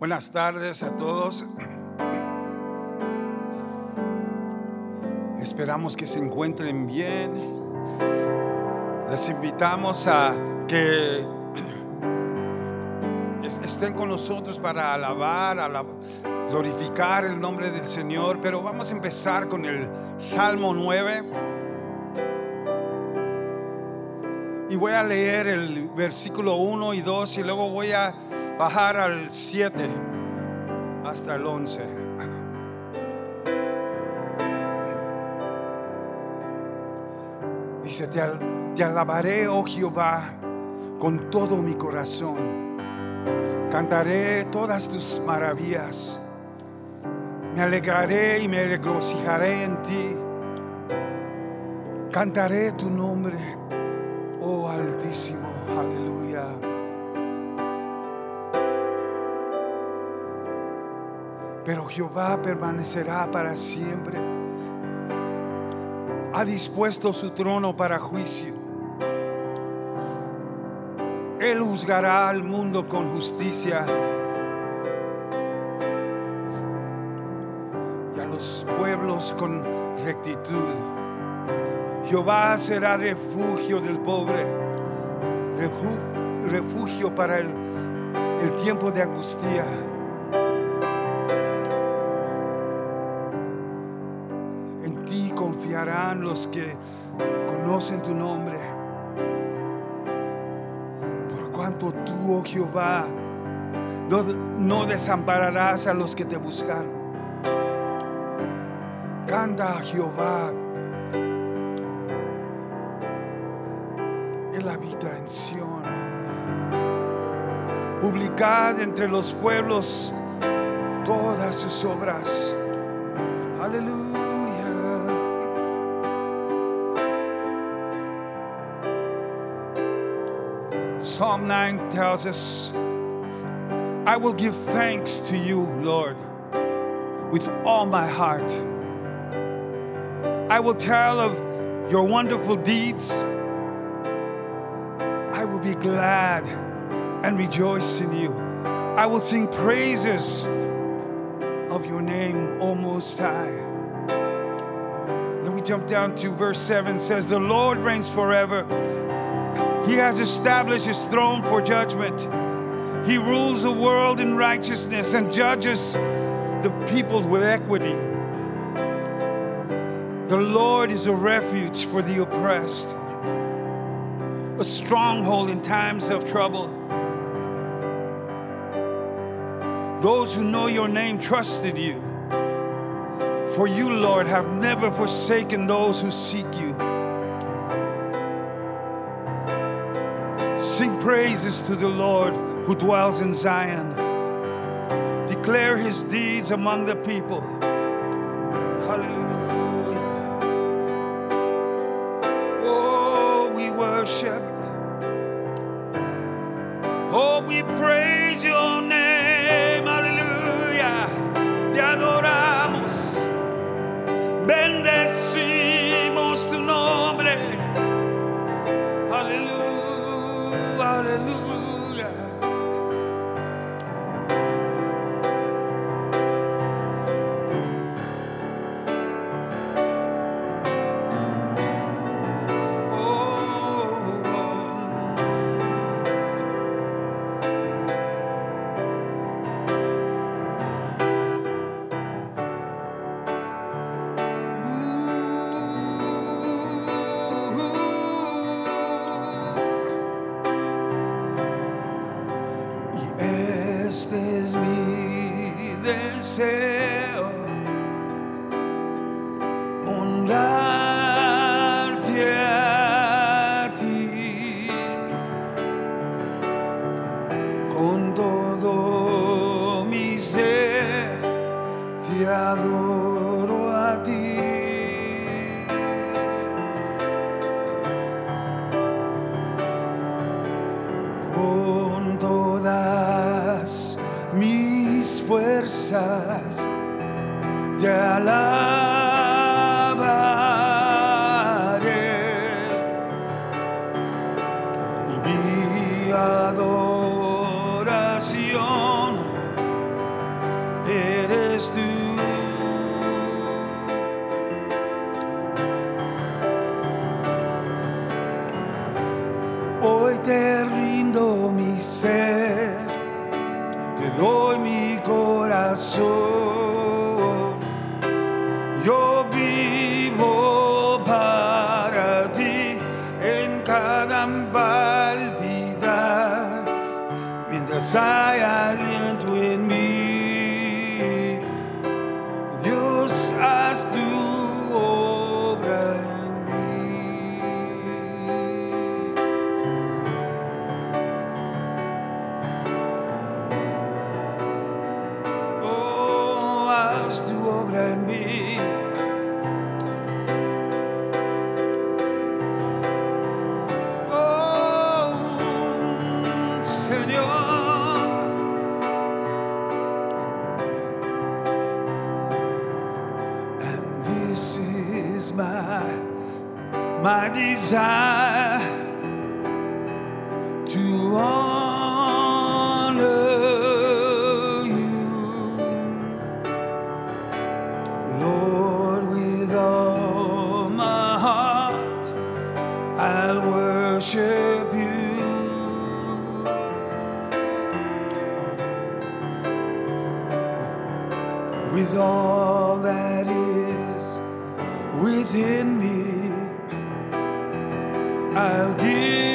Buenas tardes a todos. Esperamos que se encuentren bien. Les invitamos a que estén con nosotros para alabar, glorificar el nombre del Señor. Pero vamos a empezar con el Salmo 9. Y voy a leer el versículo 1 y 2 y luego voy a bajar al 7 hasta el 11. Dice, te, te alabaré, oh Jehová, con todo mi corazón. Cantaré todas tus maravillas. Me alegraré y me regocijaré en ti. Cantaré tu nombre, oh Altísimo. Aleluya. Pero Jehová permanecerá para siempre. Ha dispuesto su trono para juicio. Él juzgará al mundo con justicia y a los pueblos con rectitud. Jehová será refugio del pobre, refugio para el, tiempo de angustia. Los que conocen tu nombre. Por cuanto tú, oh Jehová, no, desampararás a los que te buscaron. Canta a Jehová. Él habita en Sión. Publicad entre los pueblos todas sus obras. Psalm 9 tells us, I will give thanks to you, Lord, with all my heart. I will tell of your wonderful deeds. I will be glad and rejoice in you. I will sing praises of your name, O Most High. Then we jump down to verse 7 says, The Lord reigns forever. He has established his throne for judgment. He rules the world in righteousness and judges the people with equity. The Lord is a refuge for the oppressed, a stronghold in times of trouble. Those who know your name trusted you. For you, Lord, have never forsaken those who seek you. Praises to the Lord who dwells in Zion. Declare his deeds among the people. with all that is within me. I'll give.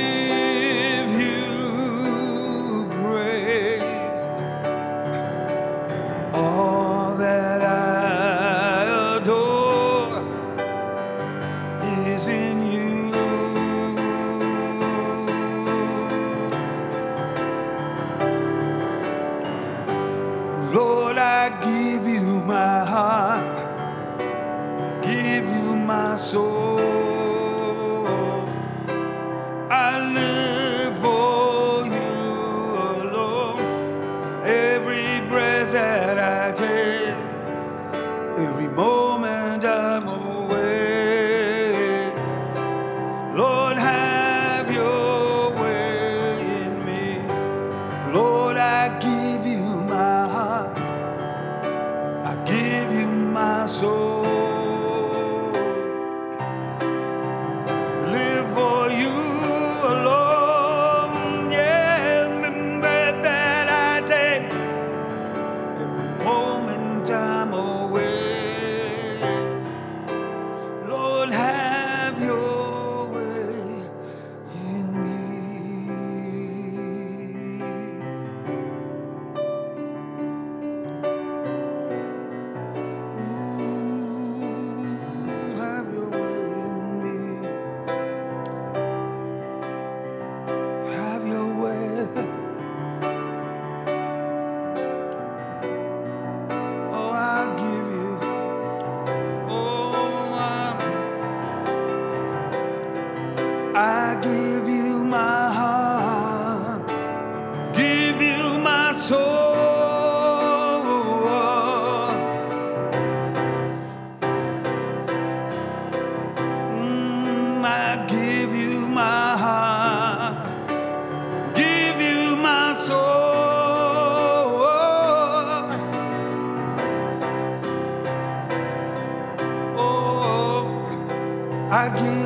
I give.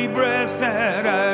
Every breath that I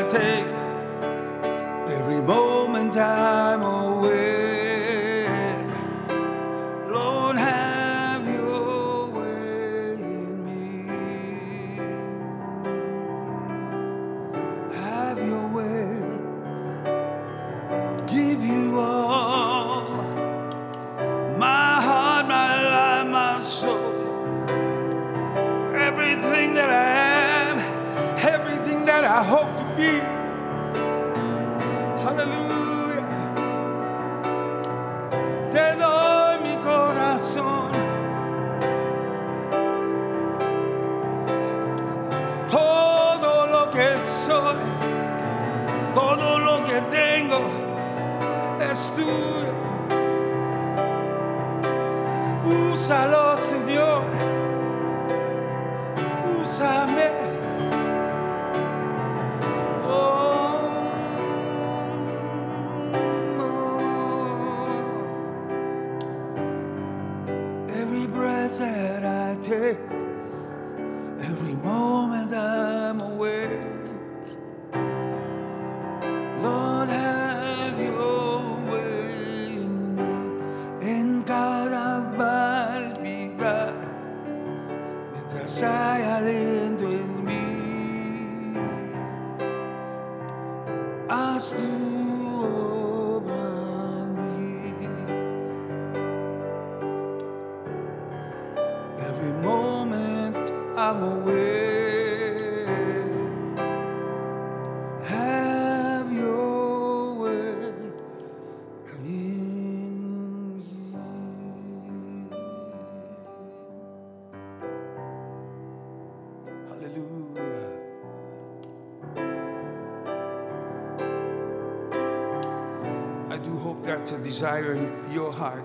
in your heart.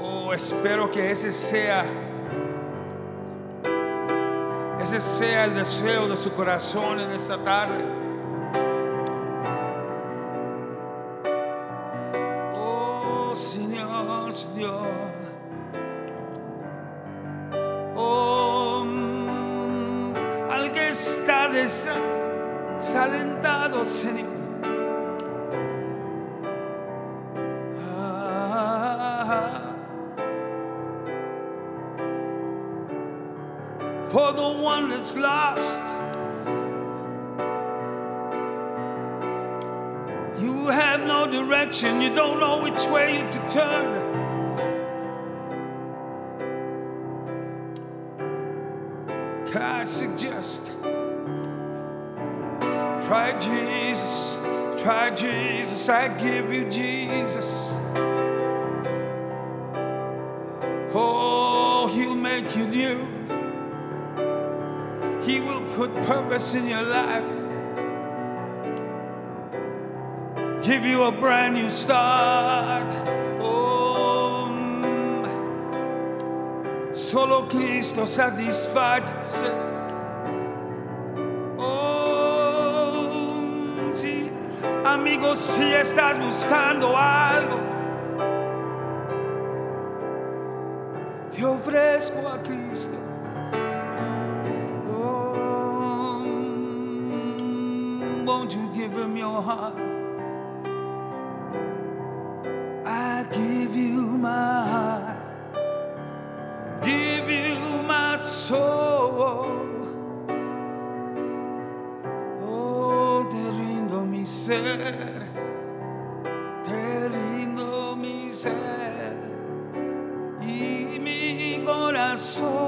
Oh, espero que ese sea, ese sea el deseo de su corazón en esta tarde. Lost. You have no direction, you don't know which way to turn. I suggest? Try Jesus, try Jesus, I give you Jesus. Oh, He'll make you new. He will put purpose in your life. Give you a brand new start. Oh, mm. solo Cristo satisface. Oh, mm, sí, amigos, si estás buscando algo, te ofrezco a Cristo. Your heart? I give you my heart, give you my soul. Oh, te rindo mi ser, te rindo mi ser y mi corazón.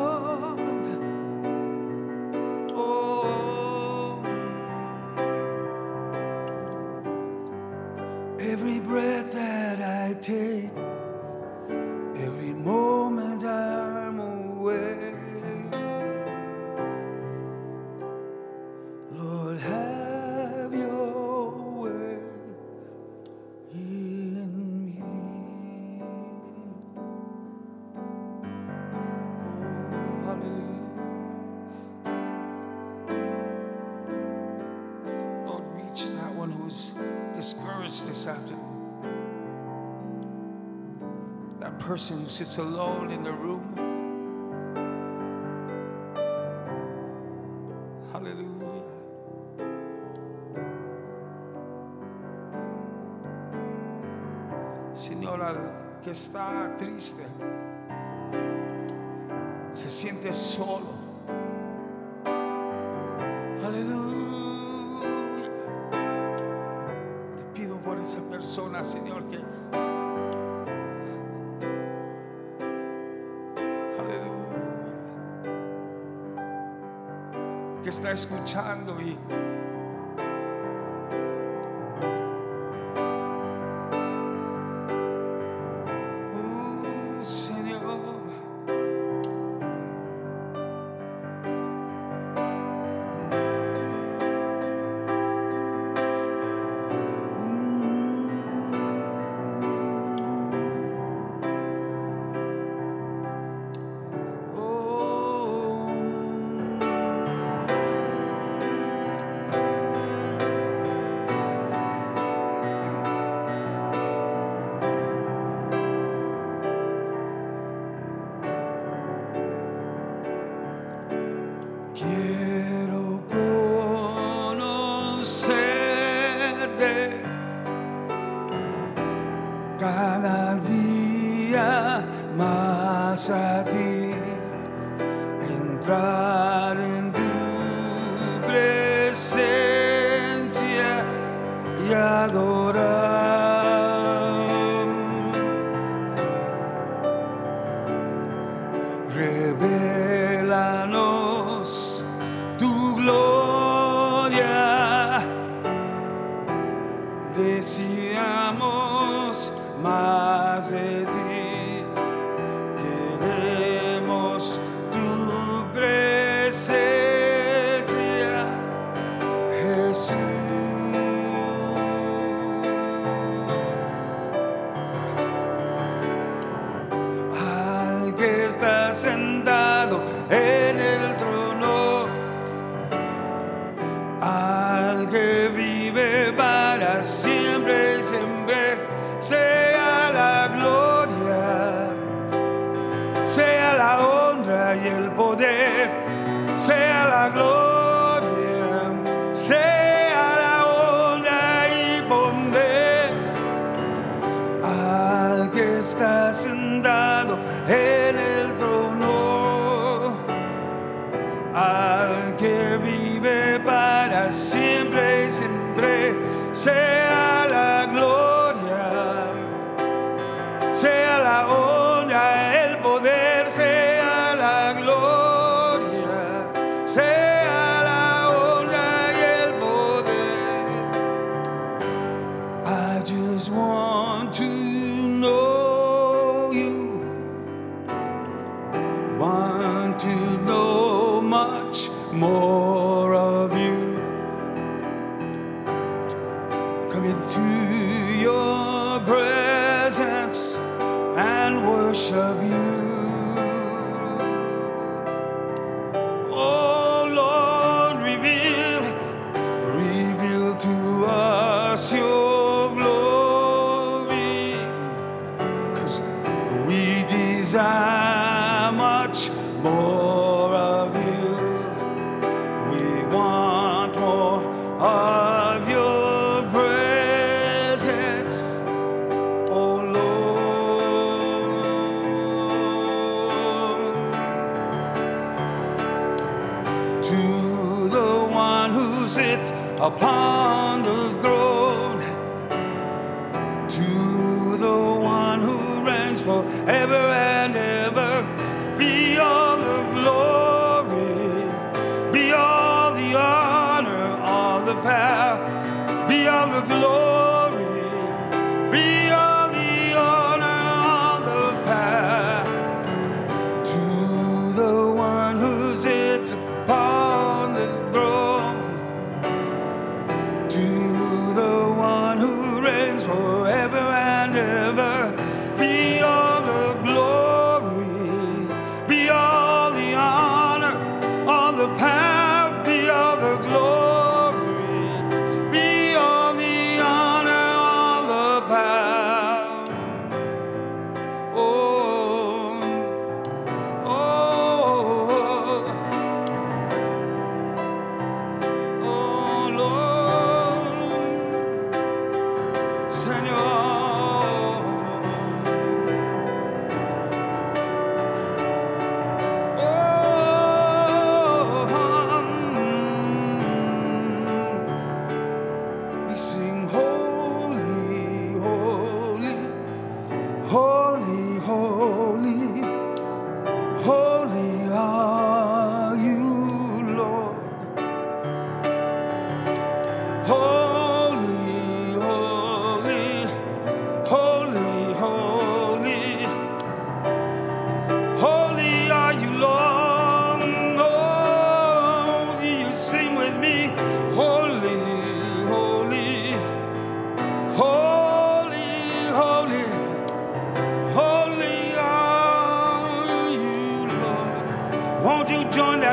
Every breath that I take, every moment. who sits alone in the room. Hallelujah. Señor, al que está triste, se siente solo. Aleluya. Te pido por esa persona, Señor, que escuchando y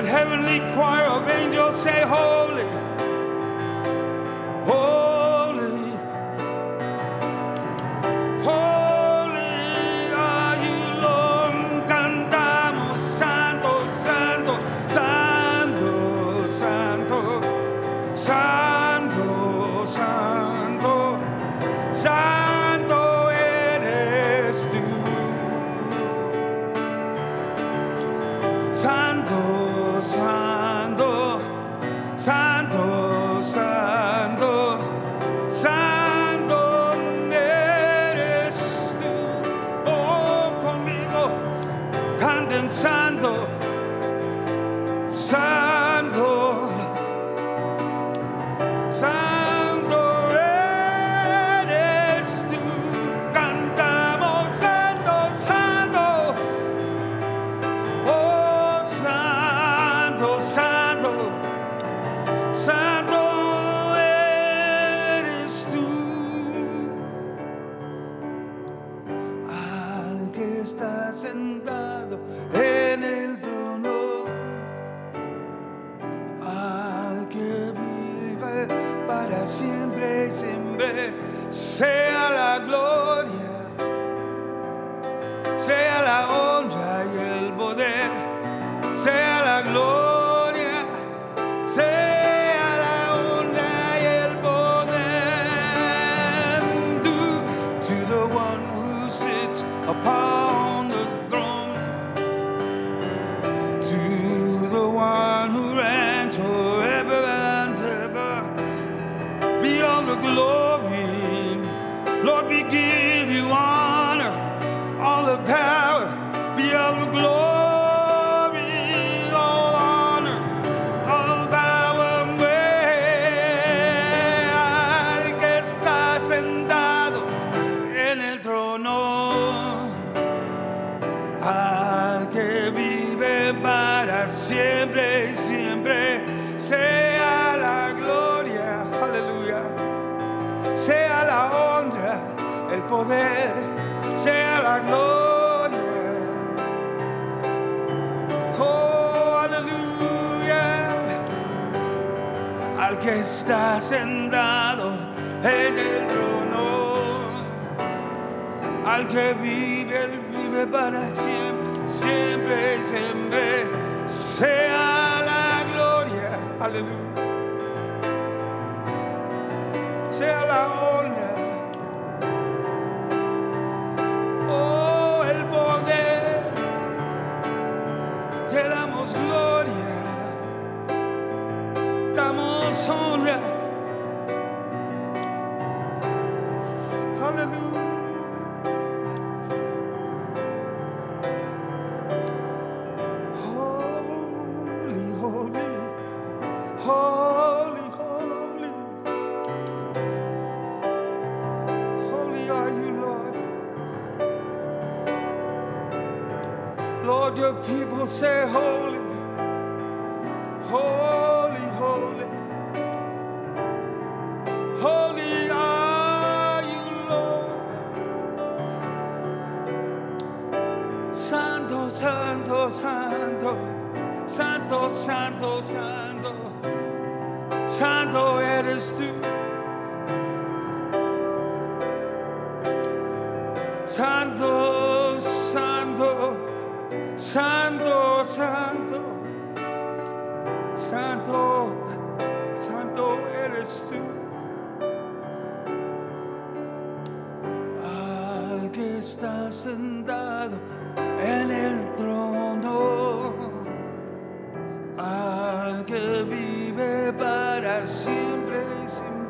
that heavenly choir of angels say, Holy. siempre y siempre sea la gloria, aleluya, sea la honra, el poder, sea la gloria. Oh, aleluya, al que está sentado en el trono, al que vive, él vive para siempre, siempre, y siempre sea la gloria. Aleluya. Siempre y siempre,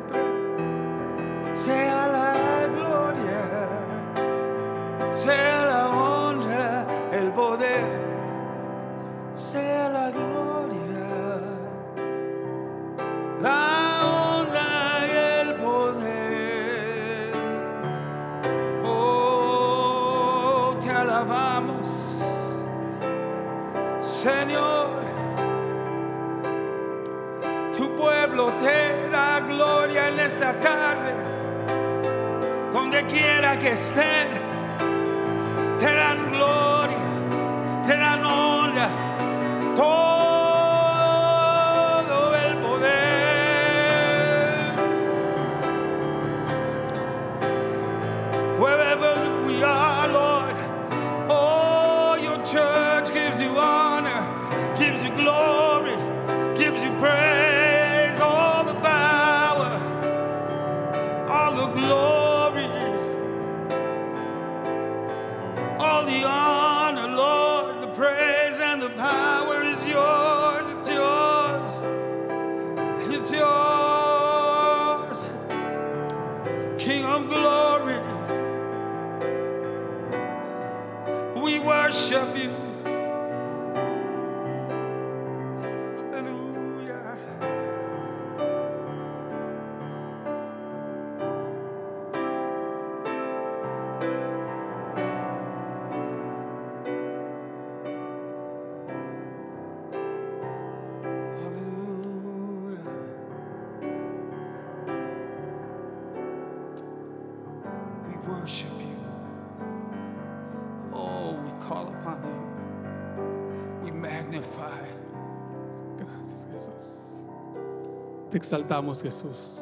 exaltamos Jesús.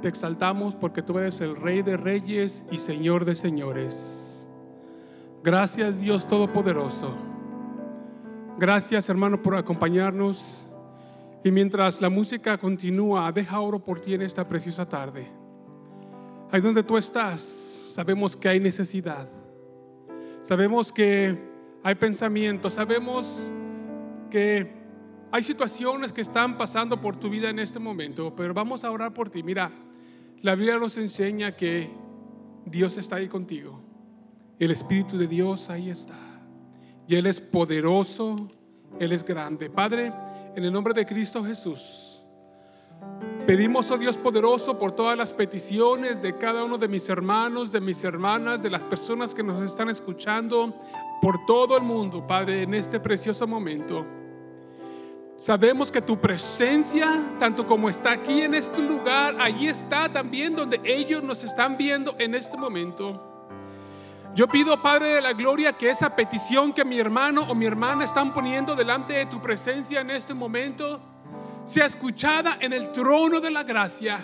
Te exaltamos porque tú eres el Rey de Reyes y Señor de Señores. Gracias Dios Todopoderoso. Gracias hermano por acompañarnos. Y mientras la música continúa, deja oro por ti en esta preciosa tarde. Ahí donde tú estás, sabemos que hay necesidad. Sabemos que hay pensamientos. Sabemos que hay situaciones que están pasando por tu vida en este momento, pero vamos a orar por ti. Mira, la Biblia nos enseña que Dios está ahí contigo. El Espíritu de Dios ahí está. Y Él es poderoso, Él es grande. Padre, en el nombre de Cristo Jesús, pedimos, oh Dios poderoso, por todas las peticiones de cada uno de mis hermanos, de mis hermanas, de las personas que nos están escuchando, por todo el mundo, Padre, en este precioso momento. Sabemos que tu presencia, tanto como está aquí en este lugar, allí está también donde ellos nos están viendo en este momento. Yo pido, Padre de la Gloria, que esa petición que mi hermano o mi hermana están poniendo delante de tu presencia en este momento sea escuchada en el trono de la gracia.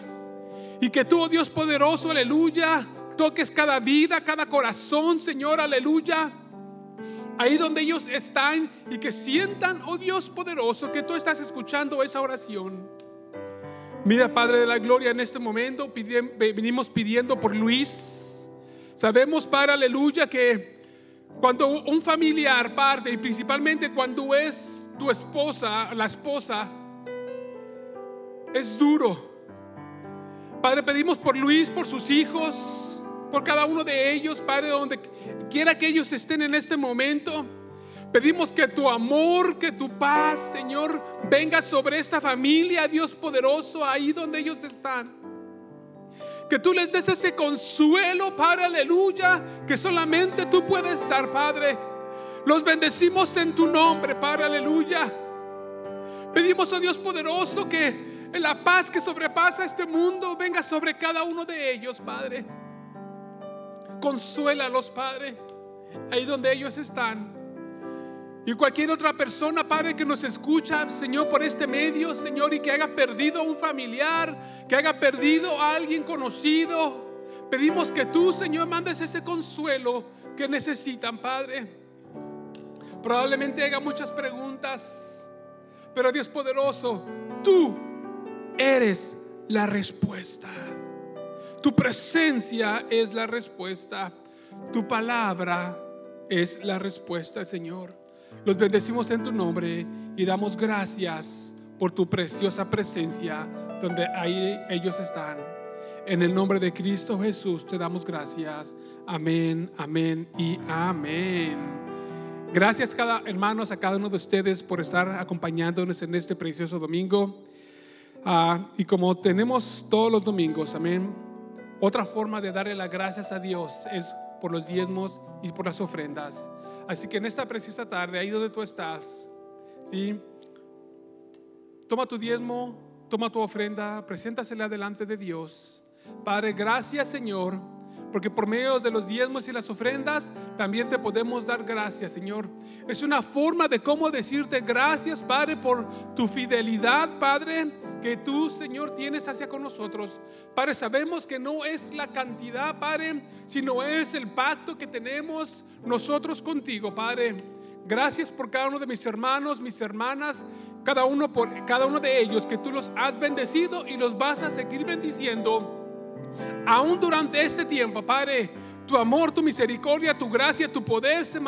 Y que tú, oh Dios poderoso, aleluya, toques cada vida, cada corazón, Señor, aleluya. Ahí donde ellos están y que sientan, oh Dios poderoso, que tú estás escuchando esa oración. Mira, Padre de la Gloria, en este momento venimos pidiendo por Luis. Sabemos, Padre, aleluya, que cuando un familiar parte, y principalmente cuando es tu esposa, la esposa, es duro. Padre, pedimos por Luis, por sus hijos, por cada uno de ellos, Padre, donde quiera que ellos estén en este momento. Pedimos que tu amor, que tu paz, Señor, venga sobre esta familia, Dios poderoso, ahí donde ellos están. Que tú les des ese consuelo, Padre, aleluya, que solamente tú puedes dar, Padre. Los bendecimos en tu nombre, Padre, aleluya. Pedimos, oh Dios poderoso, que la paz que sobrepasa este mundo venga sobre cada uno de ellos, Padre. Consuélalos, Padre, ahí donde ellos están. Y cualquier otra persona, Padre, que nos escucha, Señor, por este medio, Señor, y que haya perdido a un familiar, que haya perdido a alguien conocido, pedimos que tú, Señor, mandes ese consuelo que necesitan, Padre. Probablemente haya muchas preguntas, pero Dios poderoso, tú eres la respuesta. Tu presencia es la respuesta. Tu palabra es la respuesta, Señor. Los bendecimos en tu nombre y damos gracias por tu preciosa presencia donde ahí ellos están. En el nombre de Cristo Jesús te damos gracias. Amén, amén y amén. Gracias cada hermanos a cada uno de ustedes por estar acompañándonos en este precioso domingo. Ah, y como tenemos todos los domingos, amén. Otra forma de darle las gracias a Dios es por los diezmos y por las ofrendas. Así que en esta preciosa tarde, ahí donde tú estás, ¿sí? Toma tu diezmo, toma tu ofrenda, preséntasela delante de Dios. Padre, gracias Señor, porque por medio de los diezmos y las ofrendas también te podemos dar gracias, Señor. Es una forma de cómo decirte gracias, Padre, por tu fidelidad, Padre, que tú, Señor, tienes hacia con nosotros. Padre, sabemos que no es la cantidad, Padre, sino es el pacto que tenemos nosotros contigo, Padre. Gracias por cada uno de mis hermanos, mis hermanas, cada uno por cada uno de ellos que tú los has bendecido y los vas a seguir bendiciendo aún durante este tiempo, Padre. Tu amor, tu misericordia, tu gracia, tu poder se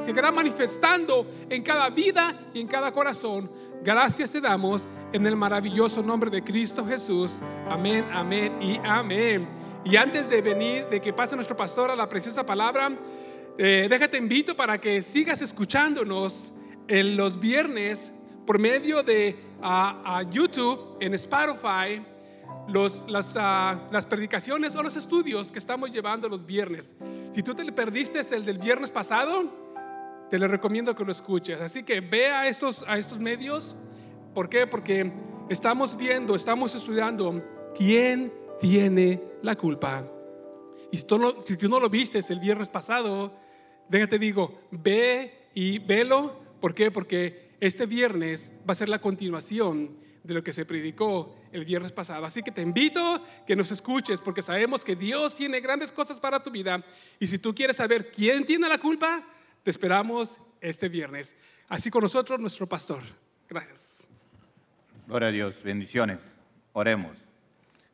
seguirá manifestando en cada vida y en cada corazón. Gracias te damos en el maravilloso nombre de Cristo Jesús. Amén, amén y amén. Y antes de venir, de que pase nuestro pastor a la preciosa palabra, eh, déjate invito para que sigas escuchándonos en los viernes por medio de a YouTube, en Spotify, los, las, ah, las, predicaciones o los estudios que estamos llevando los viernes. Si tú te perdiste el del viernes pasado, te le recomiendo que lo escuches. Así que ve a estos, a estos medios. ¿Por qué? Porque estamos viendo, estamos estudiando quién tiene la culpa. Y si tú no, si tú no lo viste el viernes pasado, venga, te digo, ve y velo. ¿Por qué? Porque este viernes va a ser la continuación de lo que se predicó el viernes pasado. Así que te invito que nos escuches porque sabemos que Dios tiene grandes cosas para tu vida. Y si tú quieres saber quién tiene la culpa, te esperamos este viernes. Así con nosotros, nuestro pastor. Gracias. Gloria a Dios. Bendiciones. Oremos.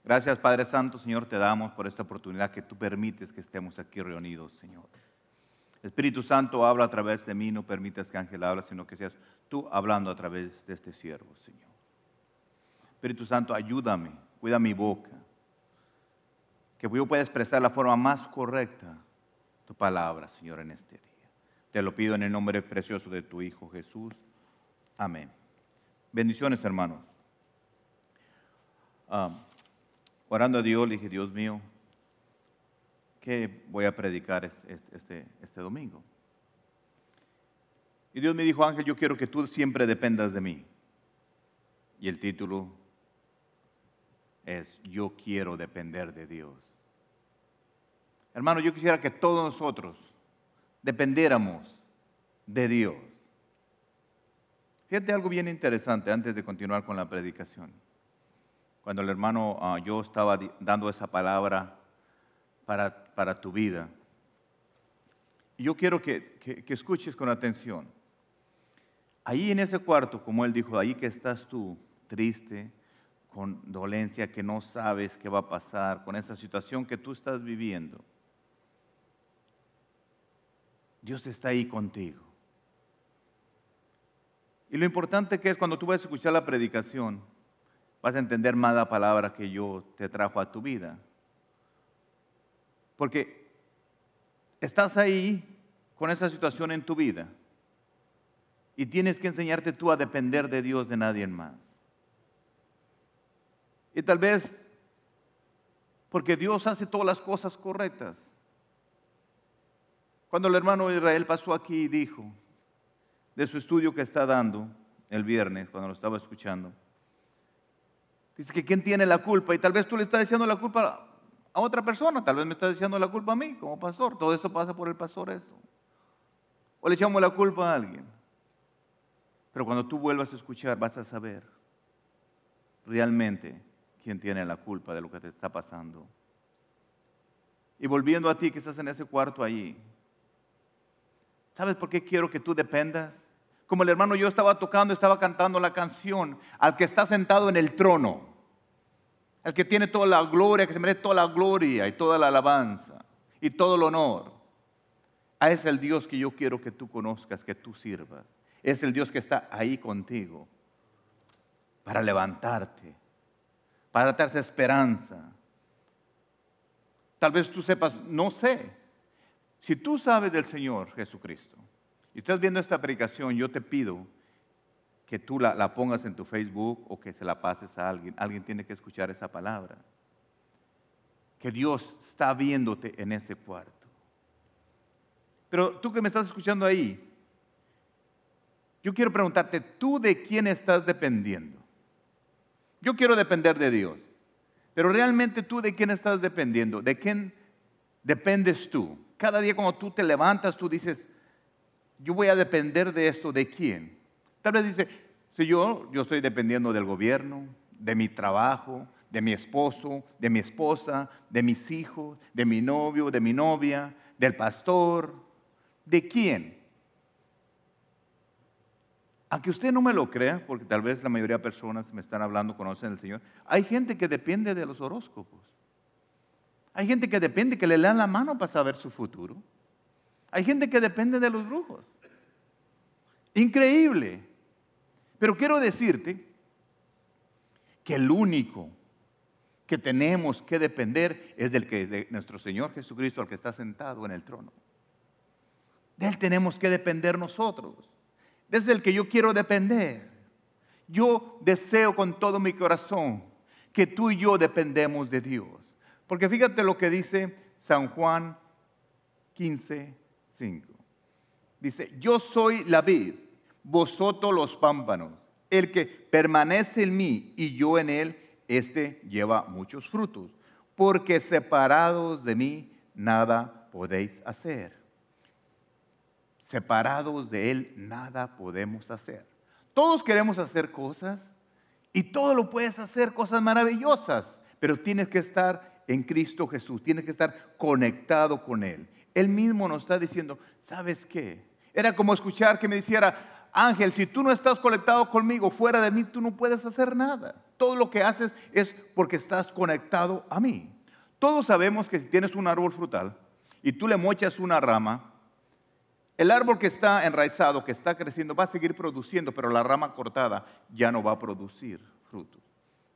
Gracias, Padre Santo, Señor, te damos por esta oportunidad que tú permites que estemos aquí reunidos, Señor. Espíritu Santo, habla a través de mí, no permitas que Ángel hable, sino que seas tú hablando a través de este siervo, Señor. Espíritu Santo, ayúdame, cuida mi boca, que yo pueda expresar la forma más correcta tu palabra, Señor, en este día. Te lo pido en el nombre precioso de tu Hijo Jesús. Amén. Bendiciones, hermanos. Ah, orando a Dios, le dije, Dios mío, ¿qué voy a predicar este, este domingo? Y Dios me dijo, Ángel, yo quiero que tú siempre dependas de mí. Y el título es, yo quiero depender de Dios. Hermano, yo quisiera que todos nosotros dependiéramos de Dios. Fíjate algo bien interesante antes de continuar con la predicación. Cuando el hermano ah, yo estaba dando esa palabra para, para tu vida, yo quiero que, que, escuches con atención. Ahí en ese cuarto, como él dijo, ahí que estás tú, triste, con dolencia, que no sabes qué va a pasar, con esa situación que tú estás viviendo. Dios está ahí contigo. Y lo importante que es cuando tú vas a escuchar la predicación, vas a entender más la palabra que yo te trajo a tu vida. Porque estás ahí con esa situación en tu vida y tienes que enseñarte tú a depender de Dios, de nadie más. Y tal vez porque Dios hace todas las cosas correctas. Cuando el hermano Israel pasó aquí y dijo de su estudio que está dando el viernes, cuando lo estaba escuchando, dice que quién tiene la culpa y tal vez tú le estás diciendo la culpa a otra persona, tal vez me estás diciendo la culpa a mí como pastor, todo esto pasa por el pastor esto. O le echamos la culpa a alguien. Pero cuando tú vuelvas a escuchar, vas a saber realmente quién tiene la culpa de lo que te está pasando. Y volviendo a ti que estás en ese cuarto allí, ¿sabes por qué quiero que tú dependas? Como el hermano yo estaba tocando, estaba cantando la canción al que está sentado en el trono, al que tiene toda la gloria, que se merece toda la gloria y toda la alabanza y todo el honor. A es el Dios que yo quiero que tú conozcas, que tú sirvas. Es el Dios que está ahí contigo para levantarte, para darte esperanza. Tal vez tú sepas, no sé. Si tú sabes del Señor Jesucristo y estás viendo esta predicación, yo te pido que tú la, la, pongas en tu Facebook o que se la pases a alguien. Alguien tiene que escuchar esa palabra. Que Dios está viéndote en ese cuarto. Pero tú que me estás escuchando ahí, yo quiero preguntarte, ¿tú de quién estás dependiendo? Yo quiero depender de Dios, pero realmente tú de quién estás dependiendo, de quién dependes tú. Cada día cuando tú te levantas, tú dices, yo voy a depender de esto, ¿de quién? Tal vez dice, si yo, yo estoy dependiendo del gobierno, de mi trabajo, de mi esposo, de mi esposa, de mis hijos, de mi novio, de mi novia, del pastor, ¿de quién? Aunque usted no me lo crea, porque tal vez la mayoría de personas me están hablando, conocen al Señor, hay gente que depende de los horóscopos. Hay gente que depende que le lean la mano para saber su futuro. Hay gente que depende de los brujos. Increíble. Pero quiero decirte que el único que tenemos que depender es del que de nuestro Señor Jesucristo, al que está sentado en el trono. De él tenemos que depender nosotros desde el que yo quiero depender. Yo deseo con todo mi corazón que tú y yo dependemos de Dios. Porque fíjate lo que dice San Juan 15, 5. Dice, yo soy la vid, vosotros los pámpanos. El que permanece en mí y yo en él, este lleva muchos frutos. Porque separados de mí, nada podéis hacer separados de Él, nada podemos hacer. Todos queremos hacer cosas y todo lo puedes hacer, cosas maravillosas, pero tienes que estar en Cristo Jesús, tienes que estar conectado con Él. Él mismo nos está diciendo, ¿sabes qué? Era como escuchar que me dijera, Ángel, si tú no estás conectado conmigo, fuera de mí, tú no puedes hacer nada. Todo lo que haces es porque estás conectado a mí. Todos sabemos que si tienes un árbol frutal y tú le mochas una rama, el árbol que está enraizado, que está creciendo, va a seguir produciendo, pero la rama cortada ya no va a producir frutos.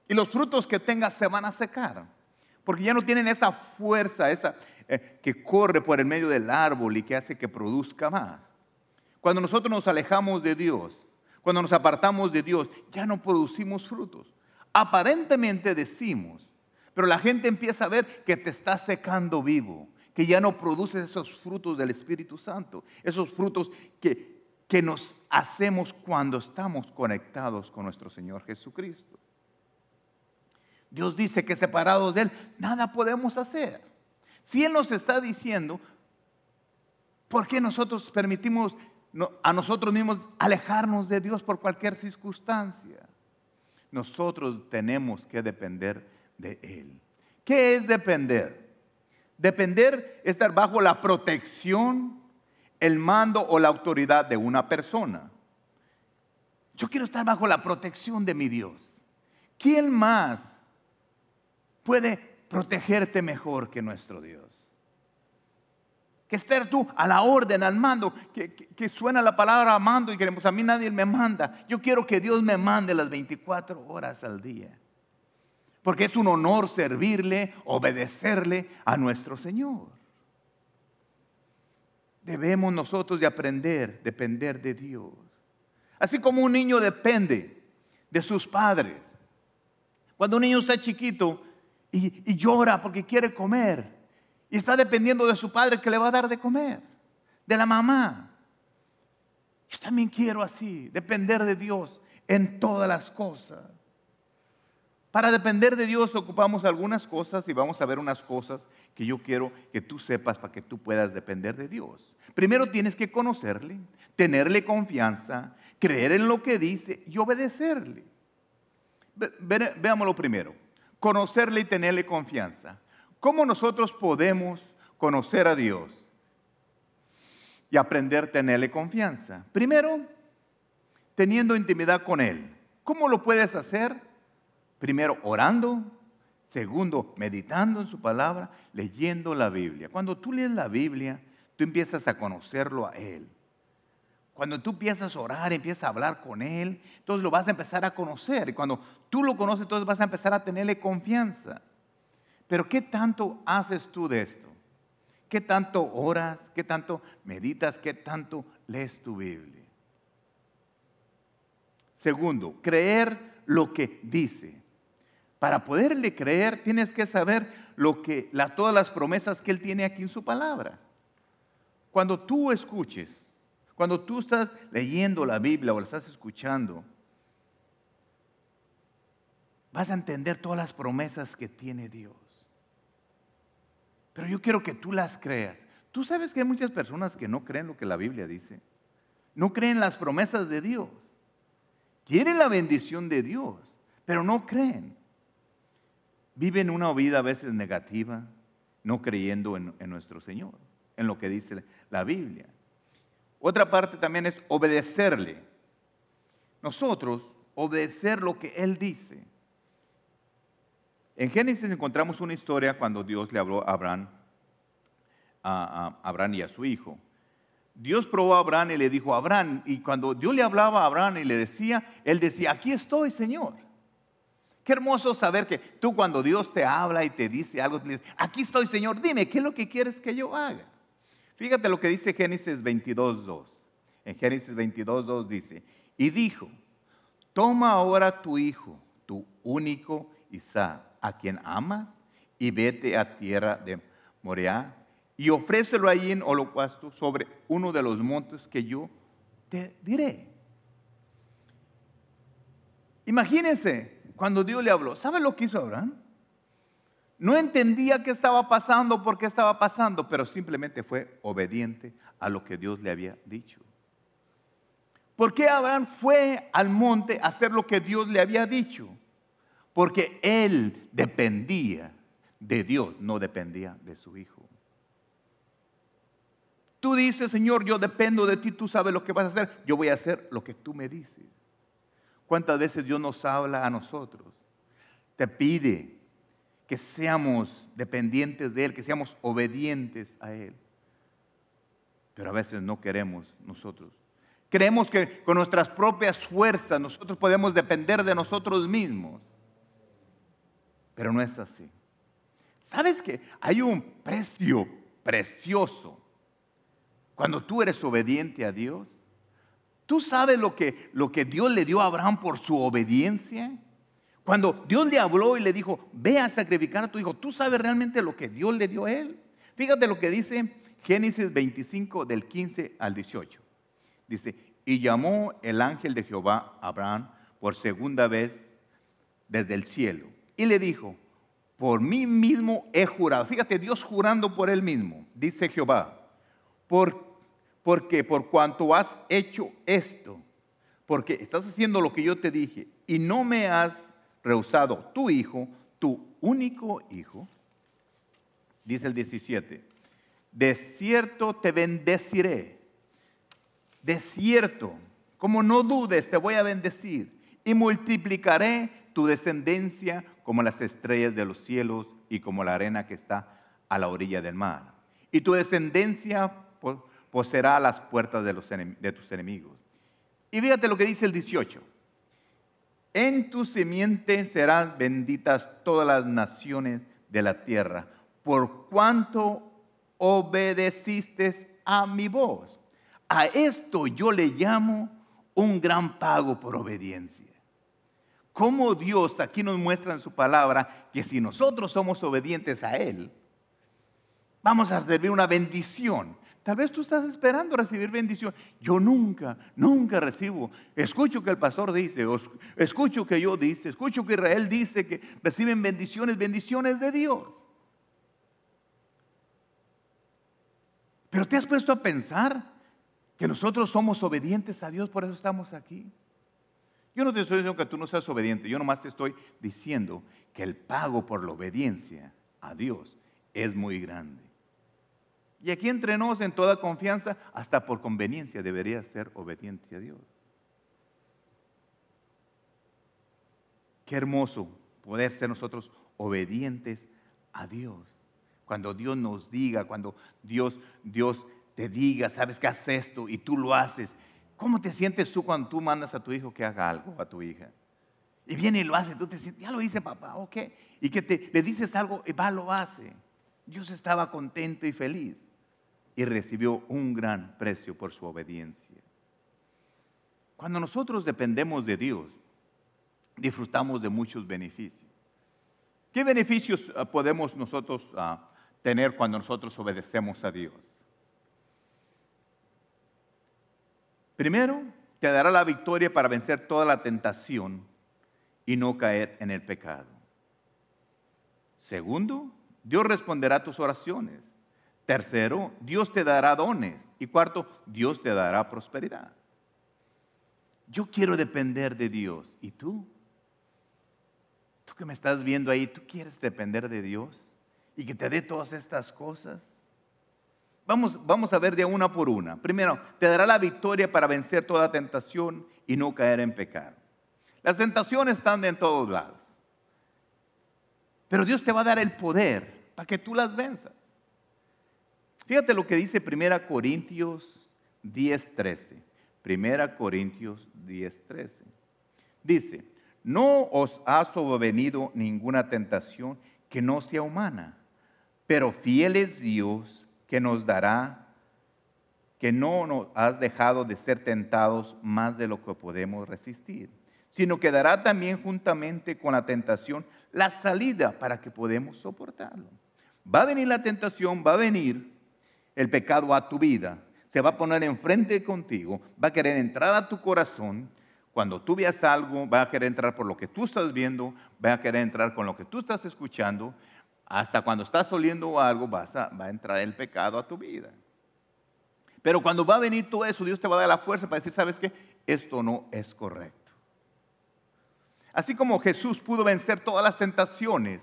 Y los frutos que tenga se van a secar, porque ya no tienen esa fuerza, esa eh, que corre por el medio del árbol y que hace que produzca más. Cuando nosotros nos alejamos de Dios, cuando nos apartamos de Dios, ya no producimos frutos. Aparentemente decimos, pero la gente empieza a ver que te está secando vivo, que ya no produces esos frutos del Espíritu Santo, esos frutos que, que nos hacemos cuando estamos conectados con nuestro Señor Jesucristo. Dios dice que separados de Él nada podemos hacer. Si Él nos está diciendo, ¿por qué nosotros permitimos a nosotros mismos alejarnos de Dios por cualquier circunstancia? Nosotros tenemos que depender de Él. ¿Qué es depender? Depender es estar bajo la protección, el mando o la autoridad de una persona. Yo quiero estar bajo la protección de mi Dios. ¿Quién más puede protegerte mejor que nuestro Dios? Que estar tú a la orden, al mando, que, suena la palabra mando y queremos, a mí nadie me manda. Yo quiero que Dios me mande las 24 horas al día porque es un honor servirle, obedecerle a nuestro Señor. Debemos nosotros de aprender, depender de Dios. Así como un niño depende de sus padres. Cuando un niño está chiquito y, y llora porque quiere comer y está dependiendo de su padre que le va a dar de comer, de la mamá. Yo también quiero así, depender de Dios en todas las cosas. Para depender de Dios ocupamos algunas cosas y vamos a ver unas cosas que yo quiero que tú sepas para que tú puedas depender de Dios. Primero tienes que conocerle, tenerle confianza, creer en lo que dice y obedecerle. veámoslo primero. Conocerle y tenerle confianza. ¿Cómo nosotros podemos conocer a Dios y aprender a tenerle confianza? Primero, teniendo intimidad con Él. ¿Cómo lo puedes hacer? Primero, orando. Segundo, meditando en su palabra, leyendo la Biblia. Cuando tú lees la Biblia, tú empiezas a conocerlo a Él. Cuando tú empiezas a orar, empiezas a hablar con Él, entonces lo vas a empezar a conocer. Y cuando tú lo conoces, entonces vas a empezar a tenerle confianza. Pero ¿qué tanto haces tú de esto? ¿Qué tanto oras? ¿Qué tanto meditas? ¿Qué tanto lees tu Biblia? Segundo, creer lo que dice. Para poderle creer tienes que saber lo que, todas las promesas que Él tiene aquí en su palabra. Cuando tú escuches, cuando tú estás leyendo la Biblia o la estás escuchando, vas a entender todas las promesas que tiene Dios. Pero yo quiero que tú las creas. Tú sabes que hay muchas personas que no creen lo que la Biblia dice. No creen las promesas de Dios. Quieren la bendición de Dios, pero no creen. Viven una vida a veces negativa, no creyendo en, nuestro Señor, en lo que dice la Biblia. Otra parte también es obedecerle. Nosotros obedecer lo que Él dice. En Génesis encontramos una historia cuando Dios le habló a Abraham, a, Abraham y a su hijo. Dios probó a Abraham y le dijo, Abraham, y cuando Dios le hablaba a Abraham y le decía, él decía, aquí estoy, Señor. Qué hermoso saber que tú cuando Dios te habla y te dice algo, te dices, aquí estoy, Señor, dime, ¿qué es lo que quieres que yo haga? Fíjate lo que dice Génesis 22.2. En Génesis 22.2 dice, y dijo, toma ahora tu hijo, tu único Isaac a quien ama y vete a tierra de Moriah y ofrécelo ahí en holocausto sobre uno de los montes que yo te diré. Imagínense cuando Dios le habló. ¿Sabe lo que hizo Abraham? No entendía qué estaba pasando, por qué estaba pasando, pero simplemente fue obediente a lo que Dios le había dicho. ¿Por qué Abraham fue al monte a hacer lo que Dios le había dicho? Porque él dependía de Dios, no dependía de su hijo. Tú dices, Señor, yo dependo de ti, tú sabes lo que vas a hacer, yo voy a hacer lo que tú me dices. ¿Cuántas veces Dios nos habla a nosotros? Te pide que seamos dependientes de Él, que seamos obedientes a Él. Pero a veces no queremos nosotros. Creemos que con nuestras propias fuerzas nosotros podemos depender de nosotros mismos pero no es así. ¿Sabes que hay un precio precioso cuando tú eres obediente a Dios? ¿Tú sabes lo que, lo que Dios le dio a Abraham por su obediencia? Cuando Dios le habló y le dijo, ve a sacrificar a tu hijo, ¿tú sabes realmente lo que Dios le dio a él? Fíjate lo que dice Génesis 25 del 15 al 18. Dice, y llamó el ángel de Jehová a Abraham por segunda vez desde el cielo y le dijo, por mí mismo he jurado. Fíjate, Dios jurando por él mismo, dice Jehová, por, porque por cuanto has hecho esto, porque estás haciendo lo que yo te dije y no me has rehusado tu hijo, tu único hijo, dice el 17, de cierto te bendeciré, de cierto, como no dudes, te voy a bendecir y multiplicaré tu descendencia como las estrellas de los cielos y como la arena que está a la orilla del mar. Y tu descendencia poseerá las puertas de, tus enemigos. Y fíjate lo que dice el 18. En tu simiente serán benditas todas las naciones de la tierra, por cuanto obedeciste a mi voz. A esto yo le llamo un gran pago por obediencia cómo Dios aquí nos muestra en su palabra que si nosotros somos obedientes a Él, vamos a recibir una bendición. Tal vez tú estás esperando recibir bendición. Yo nunca, nunca recibo. Escucho que el pastor dice, escucho que yo dice, escucho que Israel dice que reciben bendiciones, bendiciones de Dios. Pero te has puesto a pensar Que nosotros somos obedientes a Dios, por eso estamos aquí. Yo no te estoy diciendo que tú no seas obediente, yo nomás te estoy diciendo que el pago por la obediencia a Dios es muy grande. Y aquí entre nos, en toda confianza, hasta por conveniencia, debería ser obediente a Dios. Qué hermoso poder ser nosotros obedientes a Dios. Cuando Dios nos diga, cuando Dios, Dios te diga, sabes que haces esto y tú lo haces. ¿Cómo te sientes tú cuando tú mandas a tu hijo que haga algo, a tu hija? Y viene y lo hace, tú te sientes, ya lo hice papá, ok. Y que te, le dices algo y va, lo hace. Dios estaba contento y feliz y recibió un gran precio por su obediencia. Cuando nosotros dependemos de Dios, disfrutamos de muchos beneficios. ¿Qué beneficios ah, podemos nosotros ah, tener cuando nosotros obedecemos a Dios? Primero, te dará la victoria para vencer toda la tentación y no caer en el pecado. Segundo, Dios responderá a tus oraciones. Tercero, Dios te dará dones. Y cuarto, Dios te dará prosperidad. Yo quiero depender de Dios. ¿Y tú? Tú que me estás viendo ahí, ¿tú quieres depender de Dios? Y que te dé todas estas cosas. Vamos, vamos a ver de una por una. Primero, te dará la victoria para vencer toda tentación y no caer en pecado. Las tentaciones están en todos lados. Pero Dios te va a dar el poder para que tú las venzas. Fíjate lo que dice 1 Corintios 10:13. 1 Corintios 10:13. Dice, no os ha sobrevenido ninguna tentación que no sea humana, pero fiel es Dios que nos dará, que no nos has dejado de ser tentados más de lo que podemos resistir, sino que dará también juntamente con la tentación la salida para que podamos soportarlo. Va a venir la tentación, va a venir el pecado a tu vida, se va a poner enfrente contigo, va a querer entrar a tu corazón. Cuando tú veas algo, va a querer entrar por lo que tú estás viendo, va a querer entrar con lo que tú estás escuchando. Hasta cuando estás oliendo algo, vas a, va a entrar el pecado a tu vida. Pero cuando va a venir todo eso, Dios te va a dar la fuerza para decir, ¿sabes qué? Esto no es correcto. Así como Jesús pudo vencer todas las tentaciones,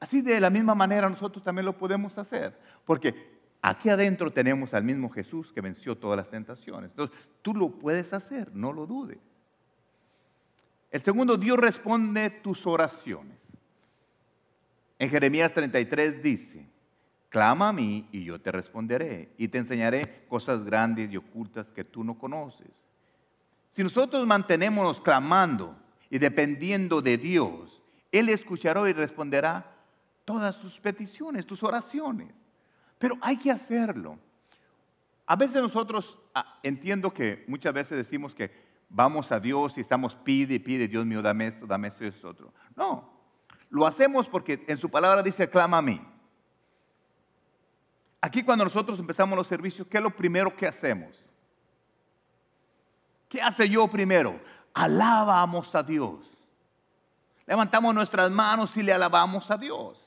así de la misma manera nosotros también lo podemos hacer. Porque Aquí adentro tenemos al mismo Jesús que venció todas las tentaciones. Entonces, tú lo puedes hacer, no lo dudes. El segundo, Dios responde tus oraciones. En Jeremías 33 dice, clama a mí y yo te responderé y te enseñaré cosas grandes y ocultas que tú no conoces. Si nosotros mantenemos clamando y dependiendo de Dios, Él escuchará y responderá todas tus peticiones, tus oraciones. Pero hay que hacerlo. A veces nosotros, ah, entiendo que muchas veces decimos que vamos a Dios y estamos pide y pide, Dios mío, dame esto, dame esto y esto otro. No, lo hacemos porque en su palabra dice, clama a mí. Aquí cuando nosotros empezamos los servicios, ¿qué es lo primero que hacemos? ¿Qué hace yo primero? Alabamos a Dios. Levantamos nuestras manos y le alabamos a Dios.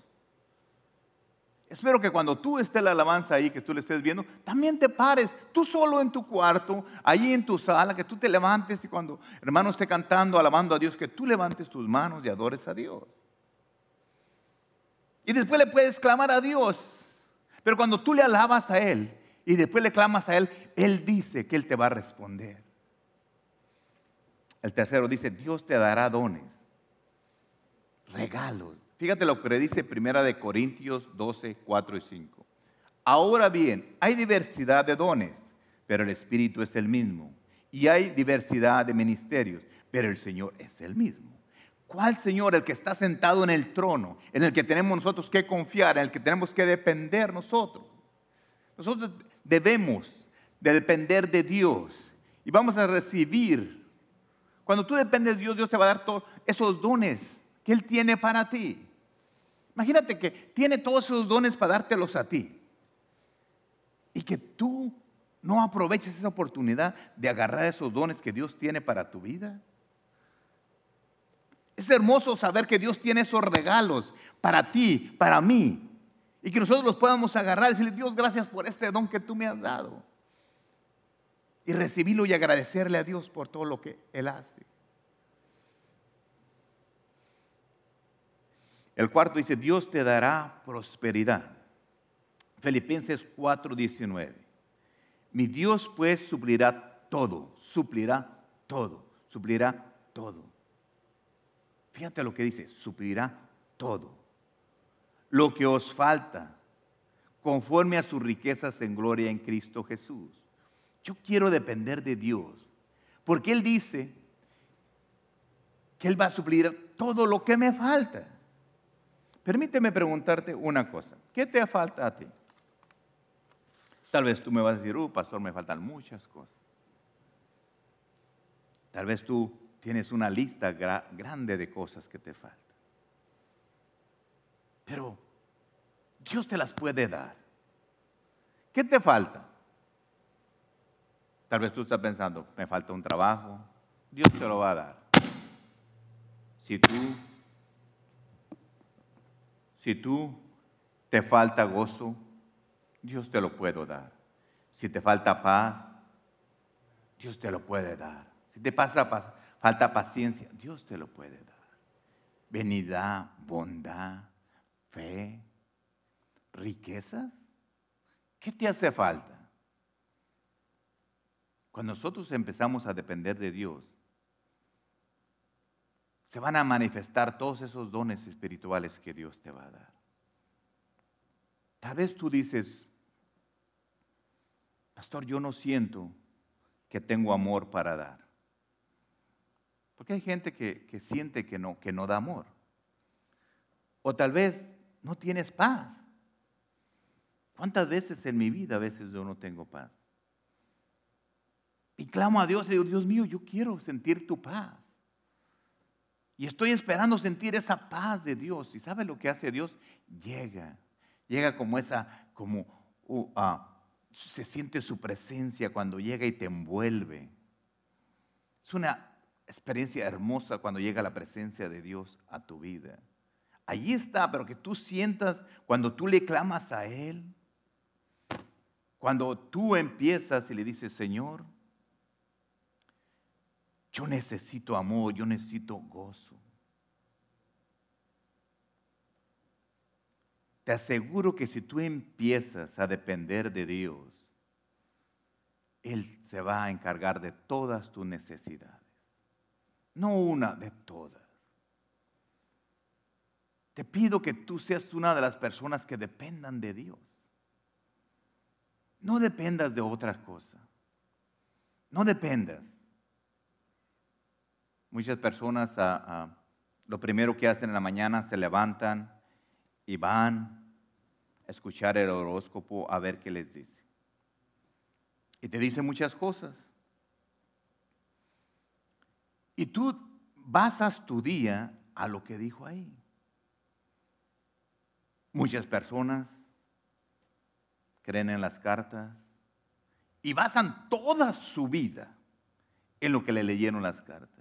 Espero que cuando tú estés la alabanza ahí, que tú le estés viendo, también te pares, tú solo en tu cuarto, ahí en tu sala, que tú te levantes y cuando hermano esté cantando, alabando a Dios, que tú levantes tus manos y adores a Dios. Y después le puedes clamar a Dios. Pero cuando tú le alabas a Él y después le clamas a Él, Él dice que Él te va a responder. El tercero dice, Dios te dará dones, regalos, Fíjate lo que dice Primera de Corintios 12, 4 y 5. Ahora bien, hay diversidad de dones, pero el Espíritu es el mismo. Y hay diversidad de ministerios, pero el Señor es el mismo. ¿Cuál Señor? El que está sentado en el trono, en el que tenemos nosotros que confiar, en el que tenemos que depender nosotros. Nosotros debemos de depender de Dios y vamos a recibir. Cuando tú dependes de Dios, Dios te va a dar todos esos dones que Él tiene para ti. Imagínate que tiene todos esos dones para dártelos a ti. Y que tú no aproveches esa oportunidad de agarrar esos dones que Dios tiene para tu vida. Es hermoso saber que Dios tiene esos regalos para ti, para mí. Y que nosotros los podamos agarrar y decirle, Dios, gracias por este don que tú me has dado. y recibirlo y agradecerle a Dios por todo lo que Él hace. El cuarto dice, Dios te dará prosperidad. Filipenses 4:19. Mi Dios pues suplirá todo, suplirá todo, suplirá todo. Fíjate lo que dice, suplirá todo. Lo que os falta, conforme a sus riquezas en gloria en Cristo Jesús. Yo quiero depender de Dios, porque Él dice que Él va a suplir todo lo que me falta. Permíteme preguntarte una cosa. ¿Qué te falta a ti? Tal vez tú me vas a decir, uh, pastor, me faltan muchas cosas. Tal vez tú tienes una lista grande de cosas que te faltan. Pero Dios te las puede dar. ¿Qué te falta? Tal vez tú estás pensando, me falta un trabajo. Dios te lo va a dar. Si tú si tú te falta gozo, Dios te lo puede dar. Si te falta paz, Dios te lo puede dar. Si te pasa falta paciencia, Dios te lo puede dar. Venidad, bondad, fe, riqueza. ¿Qué te hace falta? Cuando nosotros empezamos a depender de Dios, se van a manifestar todos esos dones espirituales que Dios te va a dar. Tal vez tú dices, pastor, yo no siento que tengo amor para dar. Porque hay gente que, que siente que no, que no da amor. O tal vez no tienes paz. ¿Cuántas veces en mi vida a veces yo no tengo paz? Y clamo a Dios y digo, Dios mío, yo quiero sentir tu paz. Y estoy esperando sentir esa paz de Dios. ¿Y sabe lo que hace Dios? Llega. Llega como esa, como uh, ah, se siente su presencia cuando llega y te envuelve. Es una experiencia hermosa cuando llega la presencia de Dios a tu vida. Allí está, pero que tú sientas cuando tú le clamas a Él, cuando tú empiezas y le dices, Señor, yo necesito amor, yo necesito gozo. Te aseguro que si tú empiezas a depender de Dios, Él se va a encargar de todas tus necesidades. No una, de todas. Te pido que tú seas una de las personas que dependan de Dios. No dependas de otra cosa. No dependas. Muchas personas ah, ah, lo primero que hacen en la mañana se levantan y van a escuchar el horóscopo a ver qué les dice. Y te dice muchas cosas. Y tú basas tu día a lo que dijo ahí. Muchas personas creen en las cartas y basan toda su vida en lo que le leyeron las cartas.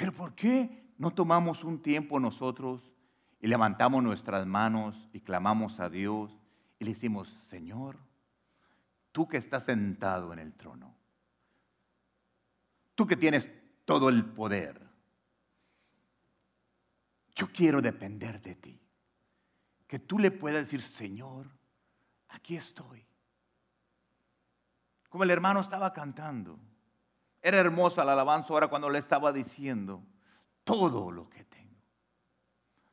Pero ¿por qué no tomamos un tiempo nosotros y levantamos nuestras manos y clamamos a Dios y le decimos, Señor, tú que estás sentado en el trono, tú que tienes todo el poder, yo quiero depender de ti. Que tú le puedas decir, Señor, aquí estoy. Como el hermano estaba cantando. Era hermosa la alabanza ahora cuando le estaba diciendo todo lo que tengo.